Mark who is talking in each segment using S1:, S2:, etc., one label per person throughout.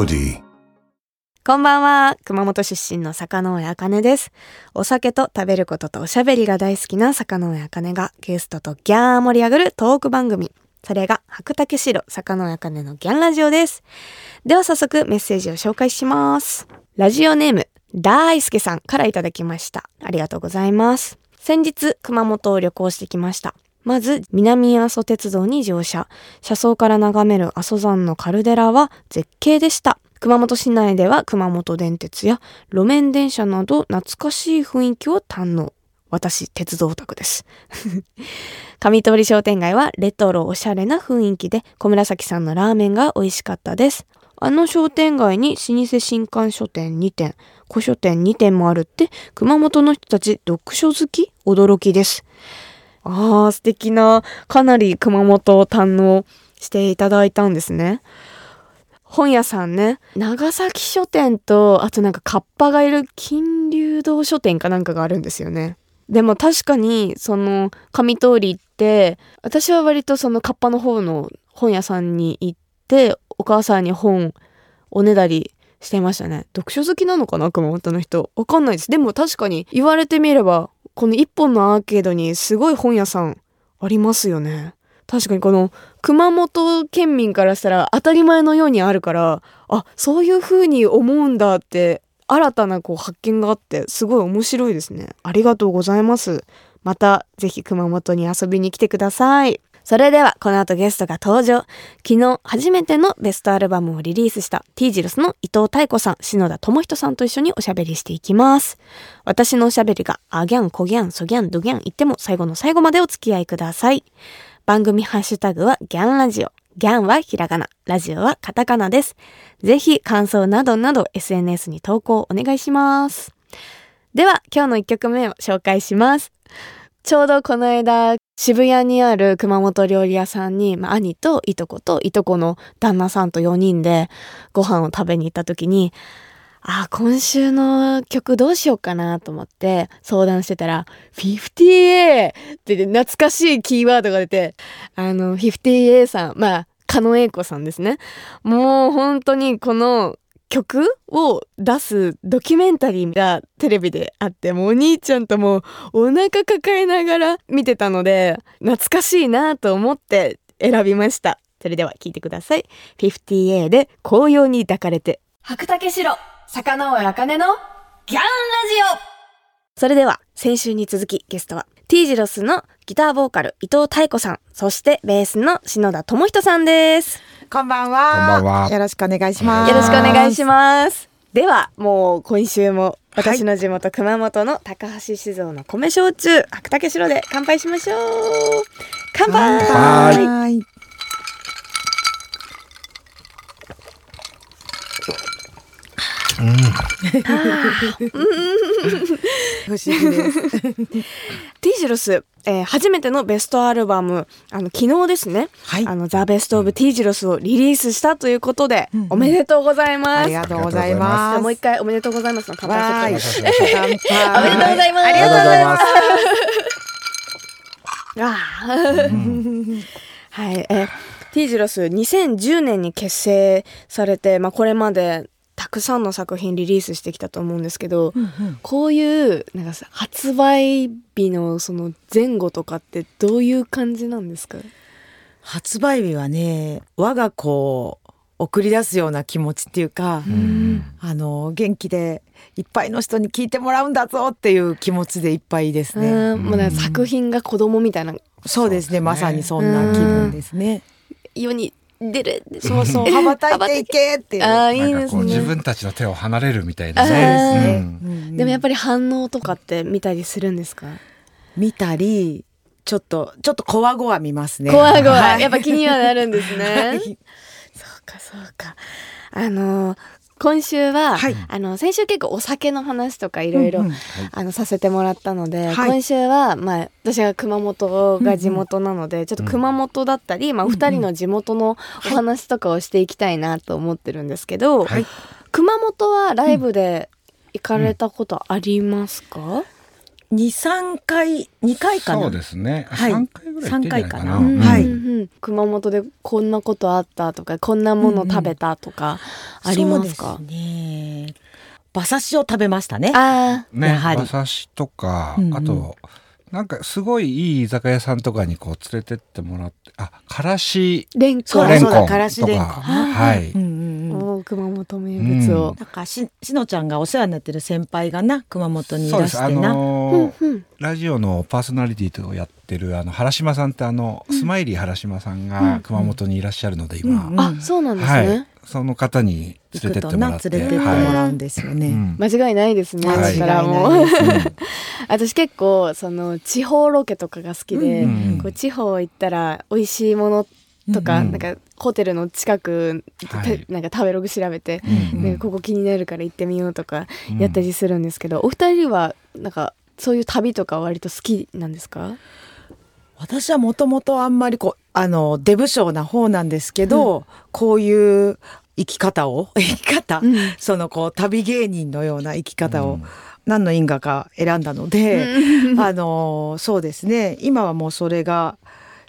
S1: melody.
S2: こんばんは。熊本出身の坂上茜です。お酒と食べることとおしゃべりが大好きな坂上茜がゲストとギャー盛り上がるトーク番組。それが白竹城坂上茜のギャンラジオです。では早速メッセージを紹介します。ラジオネーム、大輔さんからいただきました。ありがとうございます。先日、熊本を旅行してきました。まず、南阿蘇鉄道に乗車。車窓から眺める阿蘇山のカルデラは絶景でした。熊本市内では熊本電鉄や路面電車など懐かしい雰囲気を堪能。私、鉄道オタクです。上通商店街はレトロおしゃれな雰囲気で小紫さんのラーメンが美味しかったです。あの商店街に老舗新刊書店2店、古書店2店もあるって熊本の人たち読書好き驚きです。あー素敵なかなり熊本を堪能していただいたんですね。本屋さんね。長崎書店とあとなんかカッパがいる金龍堂書店かなんかがあるんですよね。でも確かにその上通りって私は割とそのカッパの方の本屋さんに行ってお母さんに本おねだりしてましたね。読書好きなのかな熊本の人。わかんないです。でも確かに言われてみればこの一本のアーケードにすごい本屋さんありますよね。確かにこの熊本県民からしたら当たり前のようにあるからあそういう風に思うんだって新たなこう発見があってすごい面白いですね。ありがとうございます。またぜひ熊本に遊びに来てください。それではこの後ゲストが登場昨日初めてのベストアルバムをリリースした T ジルスの伊藤太子さん篠田智人さんと一緒におしゃべりしていきます私のおしゃべりがアギャンコギャンソギャンドギャン言っても最後の最後までお付き合いください番組ハッシュタグはギャンラジオ。ギャンはひらがな、ラジオはカタカナです。ぜひ感想などなど SNS に投稿お願いします。では今日の1曲目を紹介します。ちょうどこの間渋谷にある熊本料理屋さんに、まあ、兄といとこといとこの旦那さんと4人でご飯を食べに行った時にあ今週の曲どうしようかなと思って相談してたら 50A って懐かしいキーワードが出てあの 50A さんまあ狩野英孝さんですね。もう本当にこの曲を出すドキュメンタリーがテレビであってもうお兄ちゃんともお腹抱えながら見てたので懐かしいなと思って選びました。それでは聴いてください。50A で紅葉に抱かれて。白竹城坂上茜のギャンラジオ。それでは先週に続きゲストは T ジロスのギターボーカル伊藤太子さんそしてベースの篠田智人さんです
S3: こんばんは。
S4: こんばんは。
S3: よろしくお願いします。
S2: よろしくお願いします。ではもう今週も私の地元熊本の高橋酒造の米焼酎白竹城で乾杯しましょう。乾杯。
S4: 乾杯
S3: はい。不思議です。
S2: T ジロス、えー初めてのベストアルバムあの昨日ですね、
S3: はい。
S2: あのザベストオブ T ジロスをリリースしたということで、
S3: うんうん。
S2: おめでとうございます。
S3: ありがとうございます。
S2: あもう一回おめでとうございます。の乾杯おめでとうございます。
S3: ありがとうございます。
S2: はい、えー、T ジロス2010年に結成されて、まあ、これまでたくさんの作品リリースしてきたと思うんですけど、こういうなんかさ発売日のその前後とかってどういう感じなんですか？
S3: 発売日はね、我が子を送り出すような気持ちっていうか、あの元気でいっぱいの人に聞いてもらうんだぞっていう気持ちでいっぱいですね。
S2: うんもう作品が子供みたいな
S3: そうですね。まさにそんな気分ですね。
S2: 世に出る。
S3: そうそう、羽ばたいていけっていう。
S2: ああいい
S4: なんかこう
S2: ですね。
S4: 自分たちの手を離れるみたいなね。
S3: うんうん
S2: でもやっぱり反応とかって見たりするんですか？
S3: 見たりちょっとちょっとこわごわ見ますね。
S2: 怖い怖
S3: はい。
S2: やっぱ気にはなるんですね、
S3: はい。
S2: そうかそうか。あの今週は、
S3: はい。
S2: あの先週結構お酒の話とかいろい。ろさせてもらったので、
S3: はい。
S2: 今週はまあ私が熊本が地元なので、ちょっと熊本だったり、まあお二人の地元のお話とかをしていきたいなと思ってるんですけど、
S4: はい。
S2: 熊本はライブで行かれたことありますか、
S3: 23回2回かな？
S4: そうですね。
S3: はい。
S4: 3回ぐらい行ってんじゃないかな。
S3: 三回かな。
S2: うん。
S3: はい。
S2: うんうん熊本でこんなことあったとかこんなもの食べたとかありますか、
S3: そうですね。馬刺しを食べましたね。
S2: あ
S4: ね、
S3: やはり。
S4: 馬刺しとか、
S3: うんうん。
S4: あとなんかすごいいい居酒屋さんとかにこう連れてってもらって、あ、からし。
S2: ーレンコン
S3: そうだ
S4: レンコン
S3: そうだからし
S4: と
S3: レンコン
S4: か、
S3: ね。
S4: はい。
S3: うんうんうん
S2: 熊本名物を、
S3: なんかししのちゃんがお世話になってる先輩がな熊本にいらしてな、
S4: ラジオのパーソナリティをやってるあの原島さんってあの、スマイリー原島さんが熊本にいらっしゃるので今、
S3: うんうん。
S2: あそうなんです
S4: はい。
S2: ね、、
S4: その方に連れてってもらって、
S3: 連れてってもらうんですよね、
S4: はい。うん。
S2: 間違いないですね、
S3: 間違い
S2: だからも私結構その地方ロケとかが好きで、
S3: うん
S4: うん。
S2: こう地方行ったら美味しいものとか、
S4: うん
S2: なんかホテルの近く、
S4: はい。
S2: てなんか食べログ調べて、
S4: うん
S2: なん。かここ気になるから行ってみようとか
S4: うん。
S2: やったりするんですけど、お二人はなんかそういう旅とか割と好きなんですか？
S3: 私はもともとあんまりこうあの出不精な方なんですけど、こういう生き方を 生き方、
S2: うん。
S3: そのこう旅芸人のような生き方を、
S4: うん。
S3: 何の因果か選んだので、あのそうですね。今はもうそれが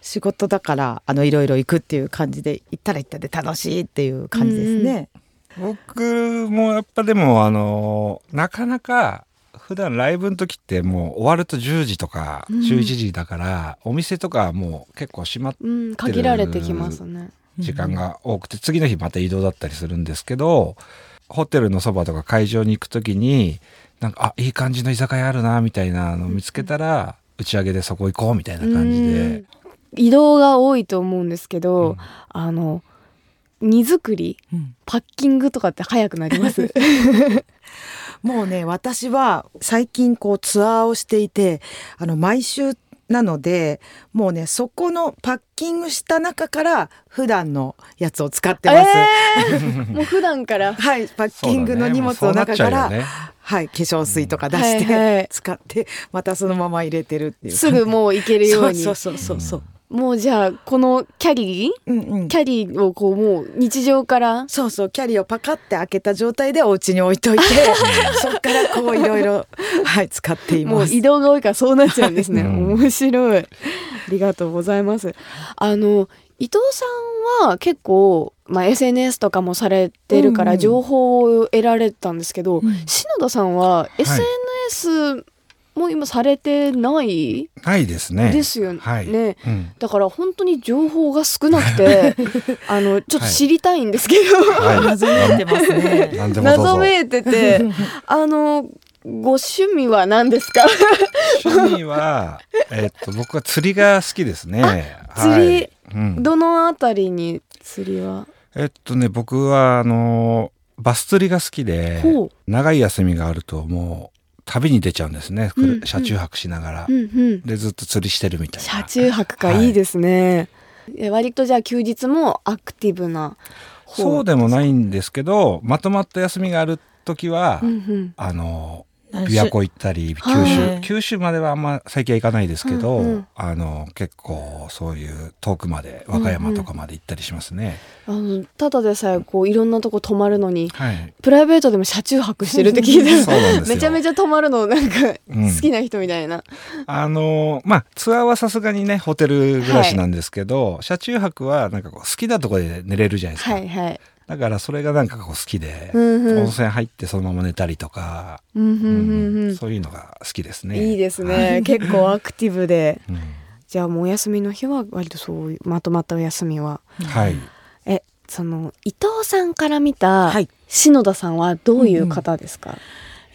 S3: 仕事だからあのいろいろ行くっていう感じで行ったら行ったで楽しいっていう感じですね。
S4: 僕もやっぱでもあのなかなか普段ライブの時ってもう終わると10時とか
S2: うん
S4: 11時だから、お店とかもう結構閉まっ
S2: うん、限られてきますね。
S4: 時間が多くて、次の日また移動だったりするんですけどホテルのそばとか会場に行く時になんかあいい感じの居酒屋あるなみたいなのを見つけたら、打ち上げでそこ行こうみたいな感じで
S2: うん。移動が多いと思うんですけど、
S4: うん。
S2: あの荷造り
S3: うん。
S2: パッキングとかって早くなります。
S3: もうね私は最近こうツアーをしていてあの毎週なのでもうねそこのパッキングした中から普段のやつを使ってます。
S2: えー！もう普段から？
S3: はいパッキングの荷物の中から、はい化粧水とか出して、
S2: はいはい。
S3: 使ってまたそのまま入れてるっていう。
S2: すぐもう行けるように。
S3: そうそうそうそう、
S2: もうじゃあこのキャリー？
S3: うんうん。
S2: キャリーをこうもう日常から？
S3: そうそうキャリーをパカって開けた状態でお家に置いといて そっからこういろいろはい使っています。
S2: もう移動が多いからそうなっちゃうんですね。
S4: うん。
S2: 面白い。ありがとうございます。あの伊藤さんは結構、まあ、SNS とかもされてるか
S3: うんうん。
S2: ら情報を得られたんですけど、
S3: うん。
S2: 篠田さんは SNS も今されてない？
S4: ないですね。
S2: ですよね。
S4: はい。
S2: ね
S4: うん
S2: だから本当に情報が少なくて あのちょっと知りたいんですけど、
S4: はい。
S3: 謎めいてますね。
S2: 謎めいてて あのご趣味は何ですか？
S4: 趣味は、えっと、僕は釣りが好きですね。
S2: 釣り？
S4: はいうん
S2: どのあたりに釣りは？
S4: えっとね、僕は、あの、バス釣りが好きで長い休みがあるともう、旅に出ちゃうんですね。
S2: うんうん
S4: 車中泊しながら
S2: う。んうん
S4: で、ずっと釣りしてるみたいな。
S2: 車中泊か、
S4: はい
S2: い、いですねえ割とじゃあ休日もアクティブな方
S4: そうでもないんですけど、まとまった休みがある時は、
S2: うんうん
S4: あの、
S3: 何
S4: 琵琶湖行ったり、九
S2: はい。
S4: 州、九州まではあんま最近は行かないですけど、
S2: うんうん。
S4: あの、結構そういう遠くまで、和歌山とかまで行ったりしますね。
S2: あのただでさえこういろんなとこ泊まるのに
S4: はい。
S2: プライベートでも車中泊してるって聞いて。めちゃめちゃ泊まるのなんか
S4: うん。
S2: 好きな人みたいな、
S4: あのまあツアーはさすがにねホテル暮らしなんですけど、車中泊はなんかこう好きなところで寝れるじゃないですか、
S2: はいはい
S4: だからそれがなんかこう好きで、
S2: うんうん。
S4: 温泉入ってそのまま寝たりとか、
S2: うんうんうんうん。
S4: そういうのが好きですね。
S2: いいですね。結構アクティブで。
S4: うん。
S2: じゃあもうお休みの日は割とそういうまとまったお休みは。
S4: はい。
S2: えその伊藤さんから見た
S3: はい。
S2: 篠田さんはどういう方ですか、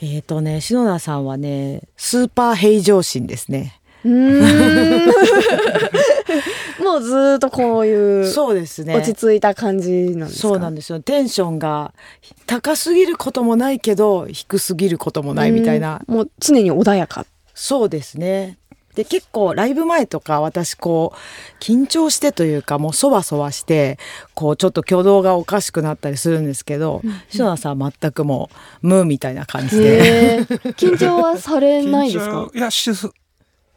S3: えっ、とね篠田さんはねスーパー平常心ですね。
S2: うーん もうずーっとこういう
S3: そうですね。
S2: 落ち着いた感じなんですか？
S3: そうなんですよ。テンションが高すぎることもないけど低すぎることもないみたいな。
S2: うん。もう常に穏やか。
S3: そうですね。で結構ライブ前とか私こう緊張してというかもうそわそわしてこうちょっと挙動がおかしくなったりするんですけど篠田さんは全くもう無みたいな感じで。
S2: 緊張はされないですか？
S4: 緊張いやし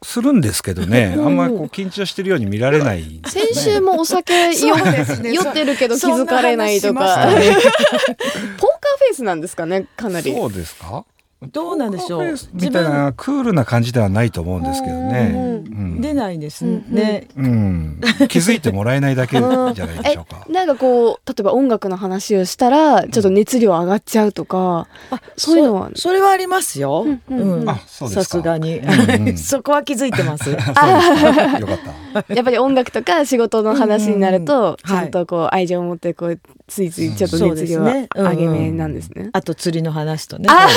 S4: すするんですけどね、あんまりこう緊張してるように見られない。ね、
S2: 先週もお酒酔
S3: ね
S2: 酔ってるけど気づかれないとか、
S3: ね。
S2: ポーカーフェイスなんですかねかなり。
S4: そうですか？
S3: どうなんでしょう？
S4: みたいなクールな感じではないと思うんですけどね。うん
S3: 出ないです
S2: うん
S3: ね。
S4: うん、気づいてもらえないだけじゃないでしょうか。
S2: なんかこう例えば音楽の話をしたらちょっと熱量上がっちゃうとか、
S3: あ
S2: そういうのは？
S3: そそれはありますよ。
S2: うんうんうん。
S4: あそうですか。
S3: さすがに。
S4: うん。う。ん。
S3: そこは気づいてます。
S4: よかった。
S2: やっぱり音楽とか仕事の話になると、ちゃんとこう愛情を持ってこうついついちょっと熱量
S3: そうですね。うんうん
S2: 上げ目なんですね。
S3: あと釣りの話とね。
S2: あ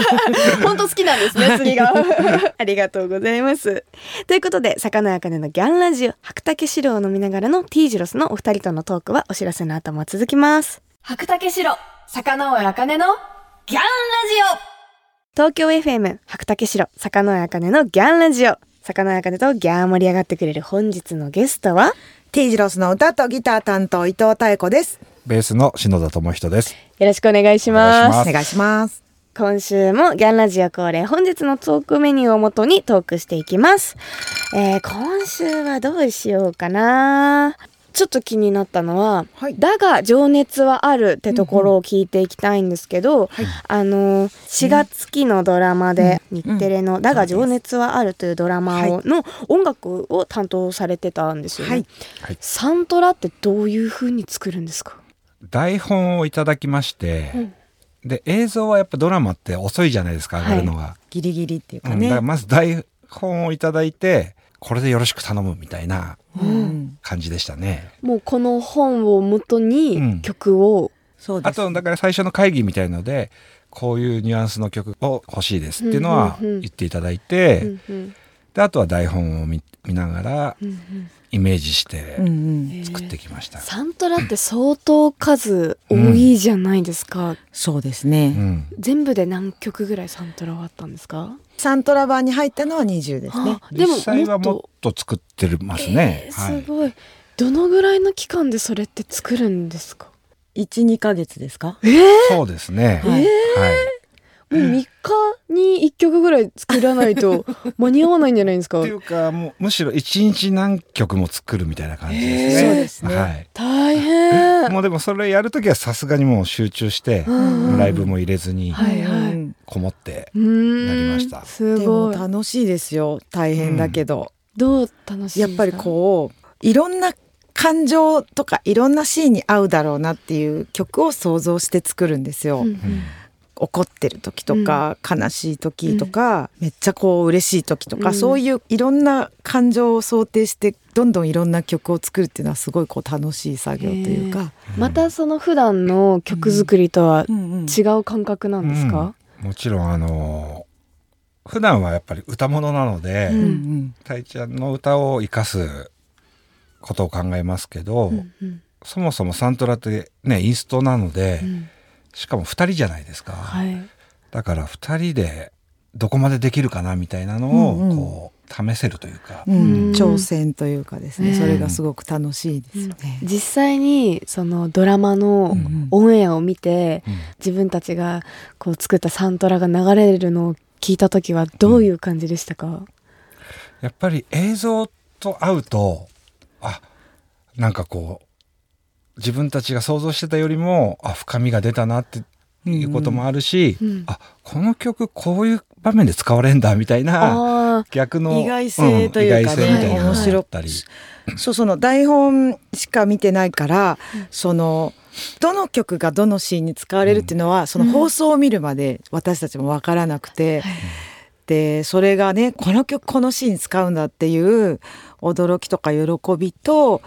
S2: 本当好きなんですね釣りが。ありがとうございます。ということで魚やかねのギャンラジオ白竹白を飲みながらの T ジロスのお二人とのトークはお知らせの後も続きます。白竹白魚尾あかねのギャンラジオ。東京 FM 白竹白魚尾あかねのギャンラジオ。魚やかねとギャー盛り上がってくれる本日のゲストは
S3: T ジロスの歌とギター担当伊藤妙子です。
S4: ベースの篠田智人です。
S2: よろしくお願いします。
S3: お願いします。
S2: 今週もギャンラジオ恒例本日のトークメニューをもとにトークしていきます、えー今週はどうしようかな。ちょっと気になったのは
S3: はい「
S2: だが情熱はある」ってところを聞いていきたいんですけど、あの4月期のドラマで日テレの「だが情熱はある」というドラマをの音楽を担当されてたんですよね、
S3: はい。
S4: はい。
S2: サントラってどういう風に作るんですか？
S4: 台本をいただきまして、で映像はやっぱドラマって遅いじゃないですか上がるのが。
S3: ギリギリっていうか
S4: うん。まず台本をいただいてこれでよろしく頼むみたいな
S3: うん
S4: 感じでしたね。
S2: もうこの本をもと
S4: うん
S2: に曲を、
S3: そうです。
S4: あとだから最初の会議みたいのでこういうニュアンスの曲を欲しいですっていうのは
S2: うんうんうん
S4: 言っていただいて、
S2: うんうん
S4: であとは台本を見見ながら
S2: うんうん
S4: イメージして
S3: うんうん。
S4: 作ってきました。
S2: サントラって相当数多いじゃないですか、
S3: そうです
S4: う
S3: ね。
S4: ん、
S2: 全部で何曲ぐらいサントラはあったんですか？
S3: サントラ版に入ったのは20ですね。
S2: あでも
S4: 実際は
S2: もっ
S4: と作ってますね。
S2: えー
S4: はい
S2: すごい、どのぐらいの期間でそれって作るんですか
S3: ？1、2ヶ月ですか？
S2: えー、
S4: そうですね。
S3: は
S4: はいい。
S2: もう3日に1曲ぐらい作らないと 間に合わないんじゃないですか？
S4: っていうかもうむしろ一日何曲も作るみたいな感じですね。
S3: そうですね。
S4: はい。
S2: 大変。
S4: もうでもそれやるときはさすがにもう集中して、
S2: うん
S4: ライブも入れずに
S2: はいはい。
S3: うん
S4: こもって、
S2: うーん。
S4: なりました。
S2: す
S3: でも
S2: ごい
S3: 楽しいですよ。大変だけど。
S2: どう楽しいですか？
S3: やっぱりこう、いろんな感情とかいろんなシーンに合うだろうなっていう曲を想像して作るんですよ。
S2: うんうん
S3: 怒ってる時とか、悲しい時とか、めっちゃこう嬉しい時とか、
S2: うん。
S3: そういういろんな感情を想定してどんどんいろんな曲を作るっていうのはすごいこう楽しい作業というか。
S2: またその普段の曲作りとは
S3: うん。うん
S2: 違う感覚なんですか、
S4: うん。もちろんあの普段はやっぱり歌物なので、
S2: う
S3: うんん。
S4: たいちゃんの歌を生かすことを考えますけど、
S2: うんうん。
S4: そもそもサントラってねインストなので、
S2: うん
S4: しかも2人じゃないですか、
S2: はい。
S4: だから2人でどこまでできるかなみたいなのを
S3: うんうん。
S4: こう試せるというか、
S3: うん。
S2: うん。
S3: 挑戦というかですね、
S2: ね。
S3: それがすごく楽しいですね。
S2: 実際にそのドラマの
S3: うん
S2: オンエアを見て、
S4: うん。
S2: 自分たちがこう作ったサントラが流れるのを聞いた時はどういう感じでしたか、
S4: やっぱり映像と合うとあなんかこう自分たちが想像してたよりもあ深みが出たなっていうこともあるし、
S2: うん。
S4: あこの曲こういう場面で使われんだみたいな
S2: あ
S4: 逆の
S3: 意外性というかね。
S4: ん意外性みたい
S3: 面白
S4: あったり、
S3: そうその台本しか見てないから、そのどの曲がどのシーンに使われるっていうのは、その放送を見るまで私たちも分からなくて、でそれがねこの曲このシーン使うんだっていう驚きとか喜びと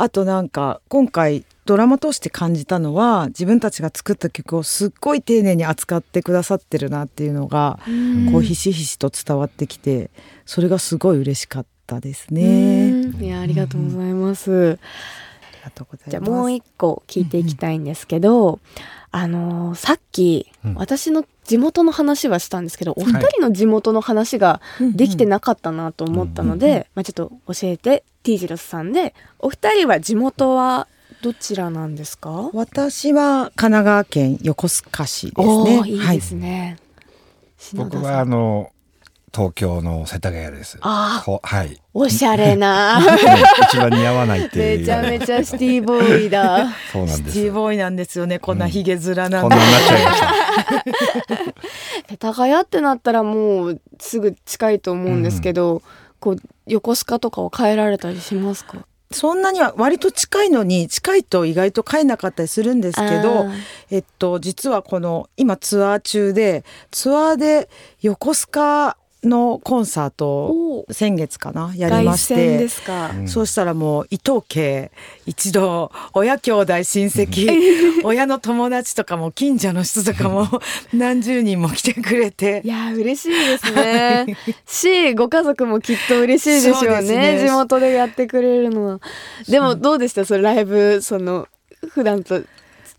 S3: あとなんか今回ドラマ通して感じたのは自分たちが作った曲をすっごい丁寧に扱ってくださってるなっていうのが、
S2: ー
S3: こうひしひしと伝わってきてそれがすごい嬉しかったです
S2: う
S3: ね。
S2: ん。いやありがとうございます、
S3: ありがとうございます。
S2: じゃあもう一個聞いていきたいんですけど、あのーさっき、
S4: うん。
S2: 私の地元の話はしたんですけどお二人の地元の話ができてなかったなと思ったので、
S3: うんうん
S2: まあ、ちょっと教えて T ジロスさんでお二人は地元はどちらなんですか？
S3: 私は神奈川県横須賀市ですね。
S2: いいですね、篠田さん。
S4: 僕はあの東京の世田谷です。
S2: あ
S4: ほはい。
S2: おしゃれな。
S4: 一番似合わないっていう。
S2: めちゃめちゃシティボーイだ。
S4: そうなんです。
S3: シティボーイなんですよねこんなヒゲ面なんで、
S4: こんなになっちゃいました。
S2: 世田谷ってなったらもうすぐ近いと思うんですけど、こう横須賀とかは変えられたりしますか？
S3: そんなには割と近いのに近いと意外と帰えなかったりするんですけど
S2: あー
S3: えっと実はこの今ツアー中でツアーで横須賀のコンサートを
S2: お
S3: 先月かなやりまして。そうしたらもう伊藤家一度親兄弟親戚 親の友達とかも近所の人とかも 何十人も来てくれて。
S2: いやー嬉しいですね。しご家族もきっと嬉しいでしょうね。
S3: ね。
S2: 地元でやってくれるのは。でもどうでした？それライブその普段と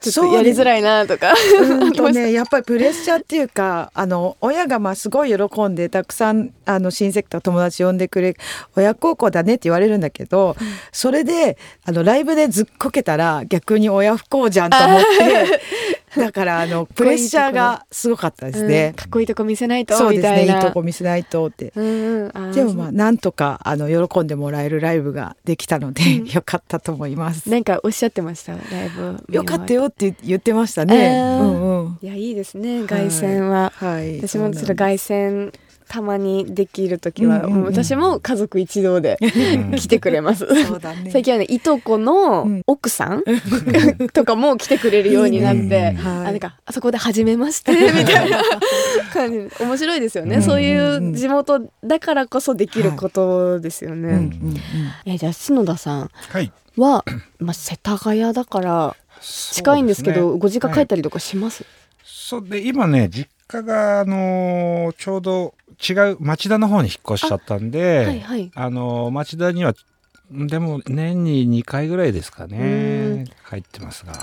S2: ちょっとやりづらいなとか。
S3: うんとねやっぱりプレッシャーっていうかあの親がまあすごい喜んでたくさんあの親戚とか友達呼んでくれ親孝行だねって言われるんだけど、それであのライブでずっこけたら逆に親不幸じゃんと思って だからあの プレッシャーがすごかったです
S2: うん
S3: ね。
S2: かっこいいとこ見せないと
S3: そうですねいい。とこ見せないとって。
S2: うん
S3: でもまあなんとかあの喜んでもらえるライブができたので、よかったと思います。
S2: なんかおっしゃってました？ライブ
S3: よかったよって言ってましたね。
S2: えー
S3: うんうん。
S2: いやいいですね凱旋は、
S3: はい。
S2: 私もちょっと凱旋たまにできる時は、
S3: うんうんうん。
S2: 私も家族一同で来てくれます。
S3: そうだね。
S2: 最近はねいとこ
S3: うん。
S2: の奥さん、とかも来てくれるようになって、
S4: いいね
S3: はい。
S2: あなんかあそこで初めまして みたいな感じ。で面白いですよね、
S4: うん。
S2: そういう地元だからこそできることですよね。
S3: うんうんうん。
S2: えじゃあ篠田さん
S4: はい。
S2: は、まあ、世田谷だから近いんですけどご実家帰ったりとかします、
S4: そうで今ね実家があのーちょうど違う町田の方に引っ越しちゃったんで
S2: はいはい。
S4: あのー町田にはでも年に2回ぐらいですかね帰ってますが。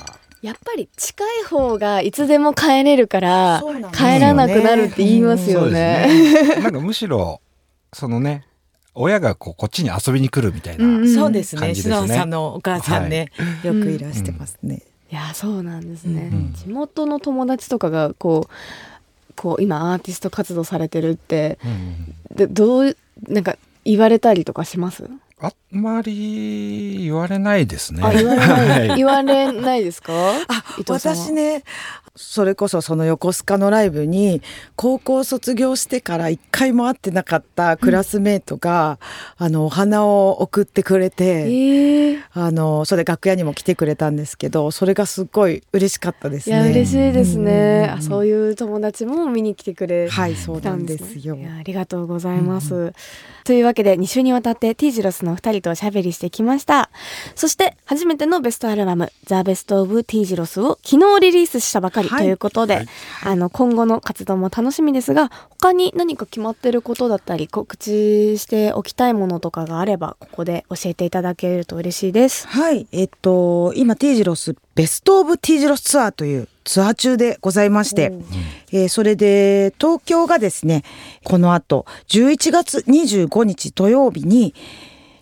S2: やっぱり近い方がいつでも帰れるから帰らなくなるって言いますよね。
S4: ね。なんかむしろそのね親がこうこっちに遊びに来るみたいな、
S2: うんうん。
S3: そうですね。
S4: 感じですね。
S3: 篠田さんのお母さんね、よくいらしてますね。
S2: いやそうなんですね、
S4: うん。
S2: 地元の友達とかがこうこう今アーティスト活動されてるって。
S4: うん
S2: でどうなんか言われたりとかします？
S4: あんまり言われないですね。
S2: あ言われない、
S4: は い
S2: 言われないですか？
S3: 私ねそれこそその横須賀のライブに高校卒業してから一回も会ってなかったクラスメートが、あのお花を送ってくれ
S2: え
S3: て、
S2: ー、
S3: あのそれ楽屋にも来てくれたんですけどそれがすっごい嬉しかったです
S2: いや
S3: ね。
S2: 嬉しいですね、
S3: う
S2: そういう友達も見に来てくれ
S3: はいそうなんで
S2: たん
S3: すよ。
S2: ありがとうございます、というわけで2週にわたってティージロスのお二人とおしゃべりしてきました。そして初めてのベストアルバム「ザ・ベスト・オブ・ティージロス」を昨日リリースしたばかりと
S3: はい。
S2: いうことで、
S4: はい。
S2: あの今後の活動も楽しみですが他に何か決まってることだったり告知しておきたいものとかがあればここで教えていただけると嬉しいです。
S3: はい、えっと、今、ティージロス、ベストオブティージロスツアーというツアー中でございまして、えーそれで、東京がですね、この後、11月25日土曜日に、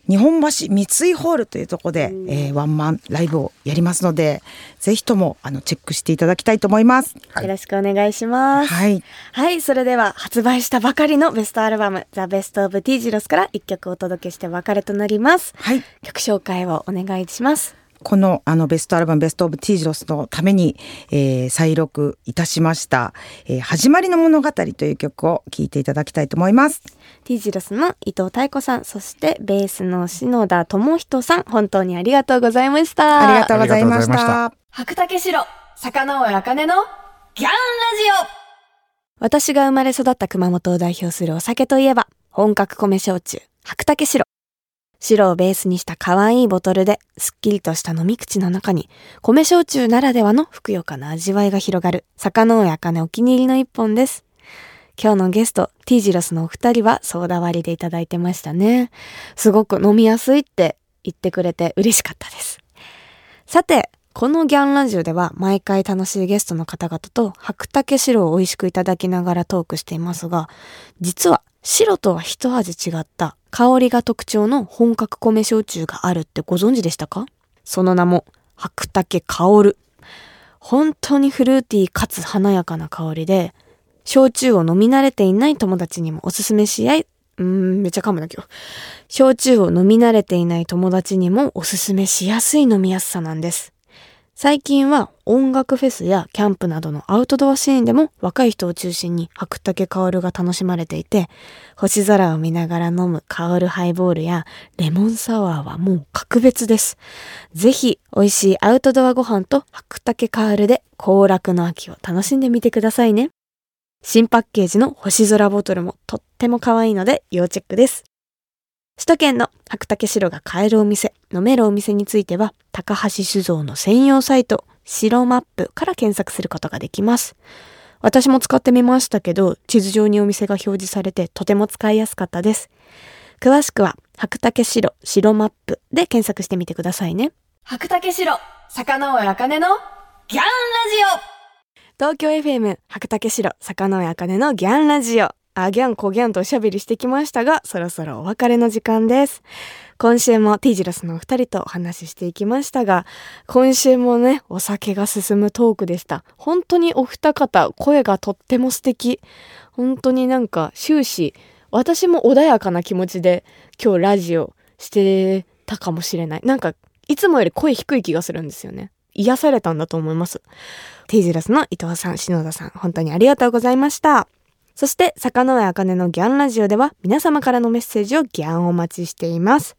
S3: 日本橋三井ホールというところで、えーワンマンライブをやりますので、ぜひとも、あの、チェックしていただきたいと思います。
S4: はい
S2: よろしくお願いします
S3: はい。
S2: はい、それでは発売したばかりのベストアルバム、ザ・ベスト・オブ・ティージロスから一曲お届けしてお別れとなります。
S3: はい。
S2: 曲紹介をお願いします。
S3: このあのベストアルバムベストオブティージロスのために、えー再録いたしました、えー始まりの物語という曲を聴いていただきたいと思います。
S2: ティージロスの伊藤太子さん、そしてベースの篠田智人さん、本当にありがとうございました。
S3: ありがとうございました。
S2: 白竹城、坂上茜のギャンラジオ私が生まれ育った熊本を代表するお酒といえば、本格米焼酎、白竹城。白をベースにした可愛いボトルで、すっきりとした飲み口の中に、米焼酎ならではのふくよかな味わいが広がる、坂上茜お気に入りの一本です。今日のゲスト、ティージロスのお二人はソーダ割りでいただいてましたね。すごく飲みやすいって言ってくれて嬉しかったです。さて、このギャンラジオでは毎回楽しいゲストの方々と白竹白を美味しくいただきながらトークしていますが、実は白とは一味違った香りが特徴の本格米焼酎があるってご存知でしたか？その名も白竹香る。本当にフルーティーかつ華やかな香りで、焼酎を飲み慣れていない友達にもおすすめし合い、うーん、めっちゃ噛むな今日。焼酎を飲み慣れていない友達にもおすすめしやすい飲みやすさなんです。最近は音楽フェスやキャンプなどのアウトドアシーンでも若い人を中心に白竹薫が楽しまれていて、星空を見ながら飲む薫ハイボールやレモンサワーはもう格別です。ぜひ美味しいアウトドアご飯と白竹薫で行楽の秋を楽しんでみてくださいね。新パッケージの星空ボトルもとっても可愛いので要チェックです。首都圏の白竹白が買えるお店、飲めるお店については、高橋酒造の専用サイト、白マップから検索することができます。私も使ってみましたけど、地図上にお店が表示されてとても使いやすかったです。詳しくは、白竹白、白マップで検索してみてくださいね。白竹白、坂上茜のギャンラジオ東京 FM 白竹城坂上茜のギャンラジオあギャンコギャンとおしゃべりしてきましたがそろそろお別れの時間です。今週もティジラスのお二人とお話ししていきましたが今週もねお酒が進むトークでした。本当にお二方声がとっても素敵。本当になんか終始私も穏やかな気持ちで今日ラジオしてたかもしれない。なんかいつもより声低い気がするんですよね。癒されたんだと思います。ティージラスの伊藤さん、篠田さん、本当にありがとうございました。そして、坂上茜のギャンラジオでは皆様からのメッセージをギャンお待ちしています。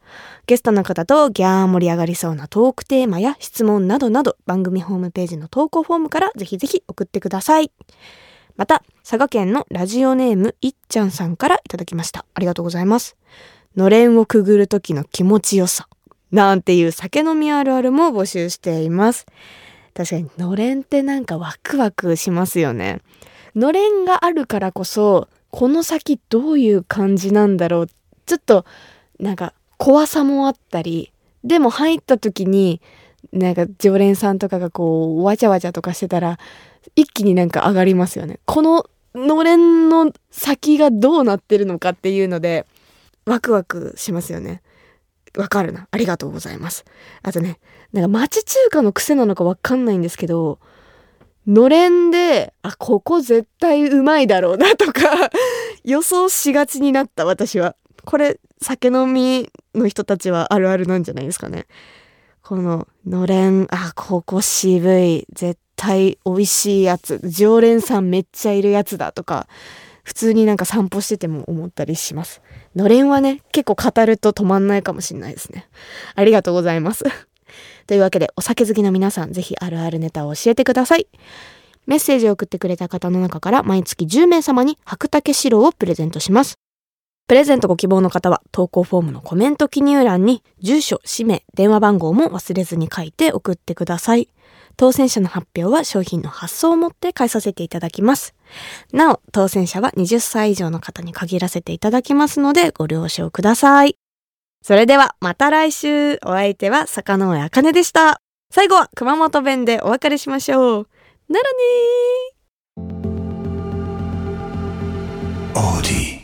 S2: ゲストの方とギャン盛り上がりそうなトークテーマや質問などなど番組ホームページの投稿フォームからぜひぜひ送ってください。また、佐賀県のラジオネームいっちゃんさんからいただきました。ありがとうございます。のれんをくぐる時の気持ちよさ。なんていう酒飲みあるあるも募集しています。確かにのれんってなんかワクワクしますよね。のれんがあるからこそこの先どういう感じなんだろうちょっとなんか怖さもあったりでも入った時になんか常連さんとかがこうわちゃわちゃとかしてたら一気になんか上がりますよね。こののれんの先がどうなってるのかっていうのでワクワクしますよね。わかるな。ありがとうございます。あとね、なんか町中華の癖なのかわかんないんですけど、のれんで、あ、ここ絶対うまいだろうなとか、予想しがちになった私は。これ、酒飲みの人たちはあるあるなんじゃないですかね。この、のれん、あ、ここ渋い、絶対美味しいやつ、常連さんめっちゃいるやつだとか、普通になんか散歩してても思ったりします。のれんはね、結構語ると止まんないかもしれないですね。ありがとうございます。というわけで、お酒好きの皆さん、ぜひあるあるネタを教えてください。メッセージを送ってくれた方の中から毎月10名様に白竹白をプレゼントします。プレゼントご希望の方は投稿フォームのコメント記入欄に住所、氏名、電話番号も忘れずに書いて送ってください。当選者の発表は商品の発送をもって返させていただきます。なお、当選者は20歳以上の方に限らせていただきますのでご了承ください。それではまた来週お相手は坂上茜でした。最後は熊本弁でお別れしましょう。ならねー。
S1: Audi.